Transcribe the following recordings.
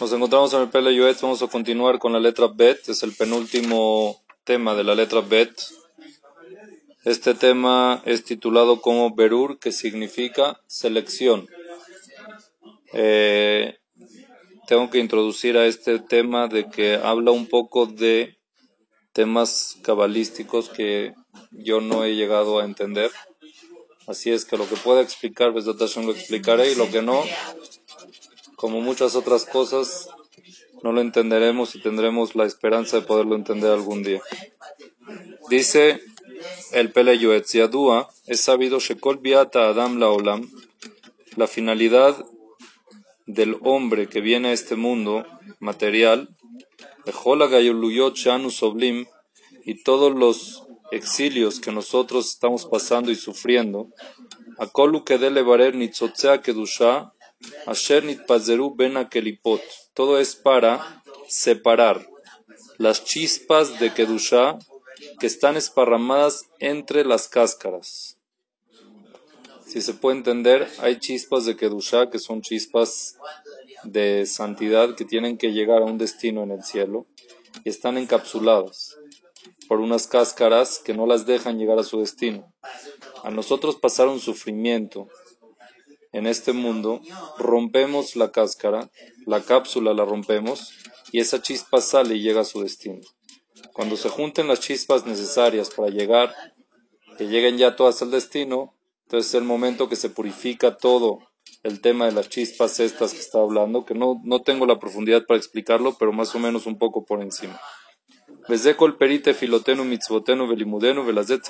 Nos encontramos en el Yoetz, vamos a continuar con la letra Bet, es el penúltimo tema de la letra Bet. Este tema es titulado como Berur, que significa selección. Eh, tengo que introducir a este tema de que habla un poco de temas cabalísticos que yo no he llegado a entender. Así es que lo que pueda explicar, pues lo explicaré y lo que no, como muchas otras cosas, no lo entenderemos y tendremos la esperanza de poderlo entender algún día. Dice el Pele es sabido Shekol Biata Adam Laolam, la finalidad del hombre que viene a este mundo material, Soblim, y todos los exilios que nosotros estamos pasando y sufriendo, Akolu Kedele Barer Nitzotzea Kedusha, Asher Nitpazeru Ben Kelipot, todo es para separar las chispas de Kedusha que están esparramadas entre las cáscaras. Si se puede entender, hay chispas de Kedusha que son chispas de santidad que tienen que llegar a un destino en el cielo y están encapsuladas por unas cáscaras que no las dejan llegar a su destino. A nosotros pasar un sufrimiento en este mundo, rompemos la cáscara, la cápsula la rompemos y esa chispa sale y llega a su destino. Cuando se junten las chispas necesarias para llegar, que lleguen ya todas al destino, entonces es el momento que se purifica todo el tema de las chispas estas que está hablando, que no, no tengo la profundidad para explicarlo, pero más o menos un poco por encima. velazet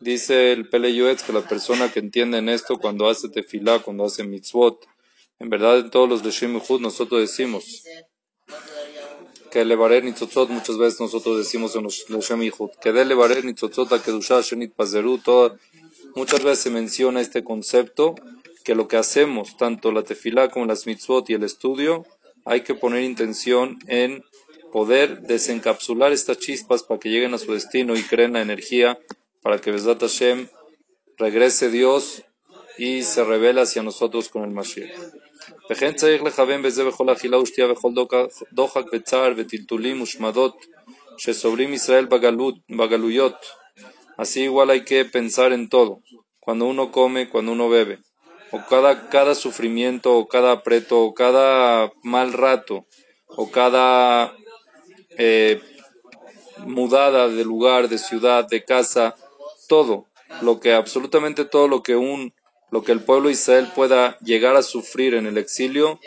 Dice el Pele que la persona que entiende en esto cuando hace tefilá, cuando hace mitzvot, en verdad en todos los Leshim nosotros decimos que levarer nitzotzot, muchas veces nosotros decimos en los Leshim que de levarer nitzotzot a kedusha shenit pazeru, muchas veces se menciona este concepto que lo que hacemos, tanto la tefilá como las mitzvot y el estudio, hay que poner intención en poder desencapsular estas chispas para que lleguen a su destino y creen la energía para que Besat Hashem regrese Dios y se revele hacia nosotros con el Mashiach. Así igual hay que pensar en todo, cuando uno come, cuando uno bebe, o cada, cada sufrimiento, o cada apreto, o cada mal rato, o cada eh, mudada de lugar, de ciudad, de casa, todo, lo que absolutamente todo lo que un lo que el pueblo de Israel pueda llegar a sufrir en el exilio,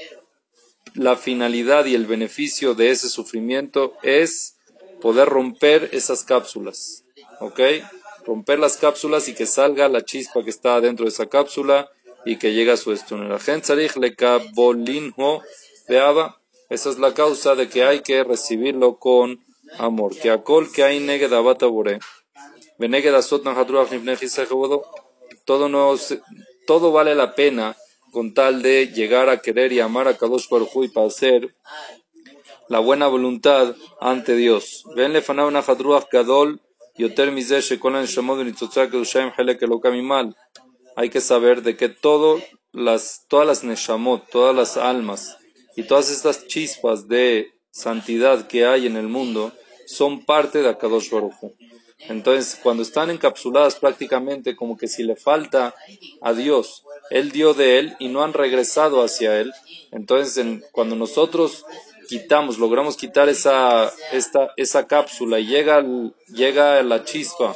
la finalidad y el beneficio de ese sufrimiento es poder romper esas cápsulas, ¿ok? Romper las cápsulas y que salga la chispa que está dentro de esa cápsula y que llegue a su destino. Esa es la causa de que hay que recibirlo con amor. Que acol que hay negue todo, no, todo vale la pena con tal de llegar a querer y amar a Kadosh Baruj y para hacer la buena voluntad ante Dios. Hay que saber de que todo las, todas las neshamot, todas las almas y todas estas chispas de santidad que hay en el mundo son parte de Akadosh Baruj entonces, cuando están encapsuladas prácticamente como que si le falta a Dios, Él dio de Él y no han regresado hacia Él, entonces cuando nosotros quitamos, logramos quitar esa, esta, esa cápsula y llega, llega la chispa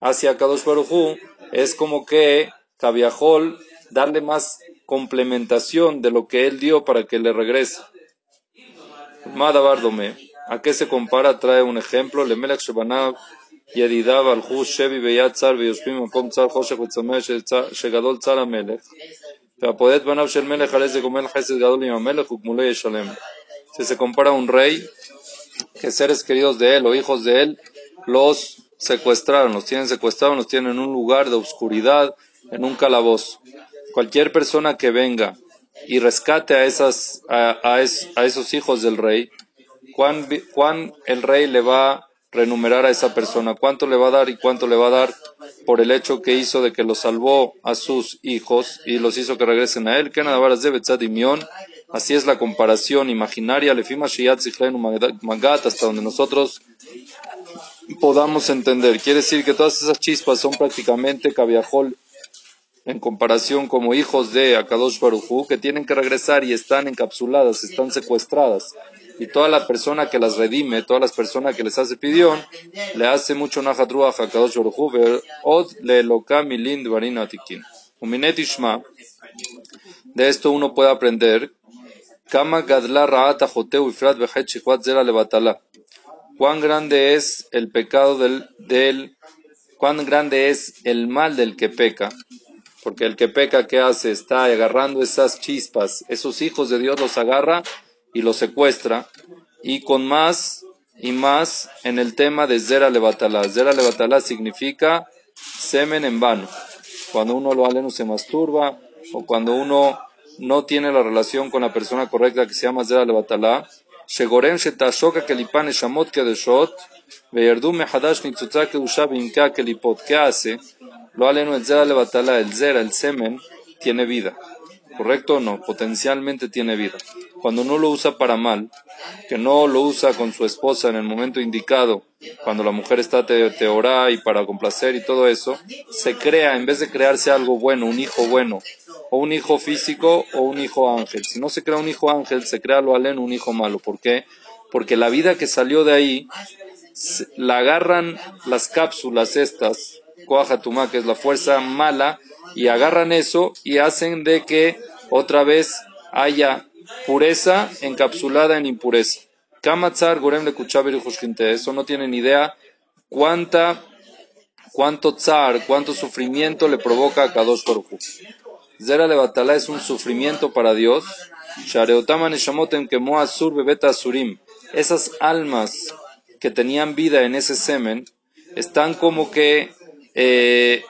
hacia Kadosh Baruj es como que Cabiajol darle más complementación de lo que Él dio para que le regrese. Madabardome, ¿a qué se compara? Trae un ejemplo. Lemelech Shebanab ידידיו הלכו שבי ביד צר ויושבים במקום צר חושך וצמא שגדול צר המלך והפועד בניו של מלך על איזה גומל חסד גדול עם המלך וגמולו ישלם. Si se compara un rey que seres queridos de él o hijos de él los secuestraron, los tienen secuestrados, los tienen en un lugar de oscuridad, en un calabozo. Cualquier persona que venga y rescate a, esas, a, a, es, a esos hijos del rey, ¿cuán, ¿cuán el rey le va renumerar a esa persona. ¿Cuánto le va a dar y cuánto le va a dar por el hecho que hizo de que lo salvó a sus hijos y los hizo que regresen a él? Así es la comparación imaginaria, magat, hasta donde nosotros podamos entender. Quiere decir que todas esas chispas son prácticamente cabiajol en comparación como hijos de Akadosh Baruchu, que tienen que regresar y están encapsuladas, están secuestradas. Y toda la persona que las redime, todas las personas que les hace pidión, le hace mucho najatrua a Akadosh Baruchu, od le milin atikin. Uminet ishma, de esto uno puede aprender Kama gadla ra'ata joteu ifrat zera levatala. Cuán grande es el pecado del, del, cuán grande es el mal del que peca. Porque el que peca, ¿qué hace? Está agarrando esas chispas. Esos hijos de Dios los agarra y los secuestra. Y con más y más en el tema de Zera Levatala. Zera Levatala significa semen en vano. Cuando uno lo aleno se masturba o cuando uno no tiene la relación con la persona correcta que se llama Zera Shegorem Shetashoka Kelipan Eshamot Kedeshot, Veyerdum Mehadash Nitzutza Kedusha Bimka Kelipot. ¿Qué hace? Lo aleno el Zera Levatala, el Zera, el semen, tiene vida. ¿Correcto o no? Potencialmente tiene vida. Cuando no lo usa para mal, que no lo usa con su esposa en el momento indicado, cuando la mujer está te, y para complacer y todo eso, se crea, en vez de crearse algo bueno, un hijo bueno, o un hijo físico o un hijo ángel. Si no se crea un hijo ángel, se crea lo aleno un hijo malo. ¿Por qué? Porque la vida que salió de ahí, la agarran las cápsulas estas, Coajatumá, que es la fuerza mala, y agarran eso y hacen de que otra vez haya pureza encapsulada en impureza. Kamatzar Gorem le Eso no tienen idea cuánta, cuánto tzar, cuánto sufrimiento le provoca a Kadosh Baruj Zera Levatala es un sufrimiento para Dios. Shareotaman Neshamotem Kemo Asur Bebeta Asurim. Esas almas que tenían vida en ese semen están como que eh,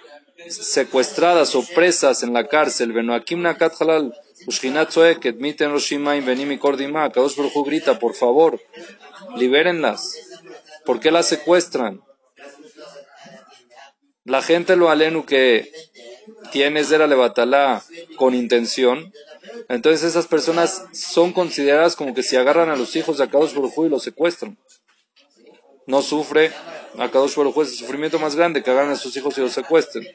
secuestradas o presas en la cárcel. Benoakim Nakat Halal. Ushkinat Zoeket, Miten Roshimaim, Benimi Kordima. Kadosh Baruj grita, por favor, libérenlas. ¿Por qué las secuestran? La gente lo alenu que tiene Zera Levatalá con intención, entonces esas personas son consideradas como que si agarran a los hijos de Akadosh Baruj y los secuestran. No sufre Akadosh Baruj es el sufrimiento más grande que agarran a sus hijos y los secuestren.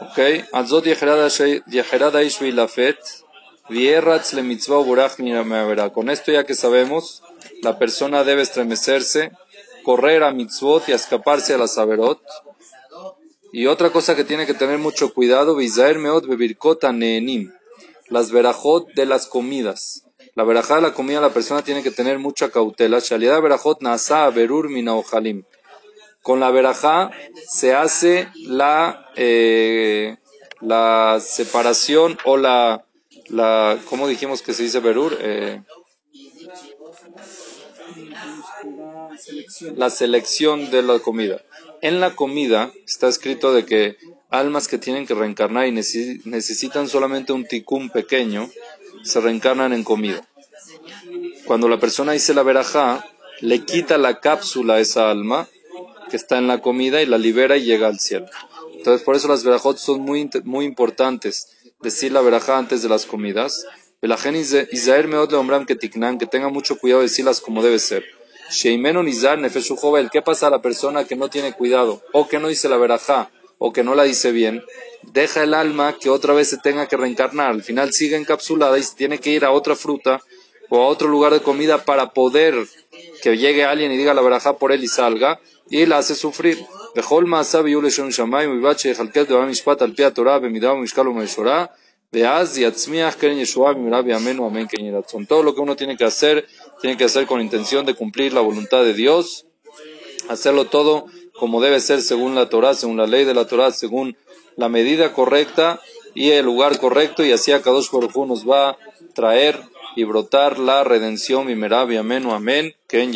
Ok, Con esto ya que sabemos, la persona debe estremecerse, correr a mitzvot y escaparse a la saberot, y otra cosa que tiene que tener mucho cuidado, Meot Bebirkota Neenim, las verajot de las comidas. La verajá de la comida la persona tiene que tener mucha cautela. Verajot nasa berur mina. Con la verajá se hace la, eh, la separación o la, la, ¿cómo dijimos que se dice berur? Eh, la selección de la comida en la comida está escrito de que almas que tienen que reencarnar y necesitan solamente un ticún pequeño, se reencarnan en comida. Cuando la persona dice la verajá, le quita la cápsula a esa alma que está en la comida y la libera y llega al cielo. Entonces, por eso las verajot son muy, muy importantes. Decir la verajá antes de las comidas. que que tenga mucho cuidado de decirlas como debe ser. ¿qué pasa a la persona que no tiene cuidado? O que no dice la verajá, o que no la dice bien. Deja el alma que otra vez se tenga que reencarnar. Al final sigue encapsulada y tiene que ir a otra fruta o a otro lugar de comida para poder que llegue alguien y diga la verajá por él y salga. Y la hace sufrir. Todo lo que uno tiene que hacer, tiene que hacer con intención de cumplir la voluntad de Dios, hacerlo todo como debe ser según la Torah, según la ley de la Torah, según la medida correcta y el lugar correcto, y así a Kadosh Baruj nos va a traer y brotar la redención, y amén, amén, Ken